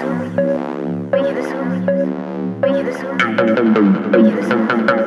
Oye, Jesús. Oye, Jesús. Oye, Jesús.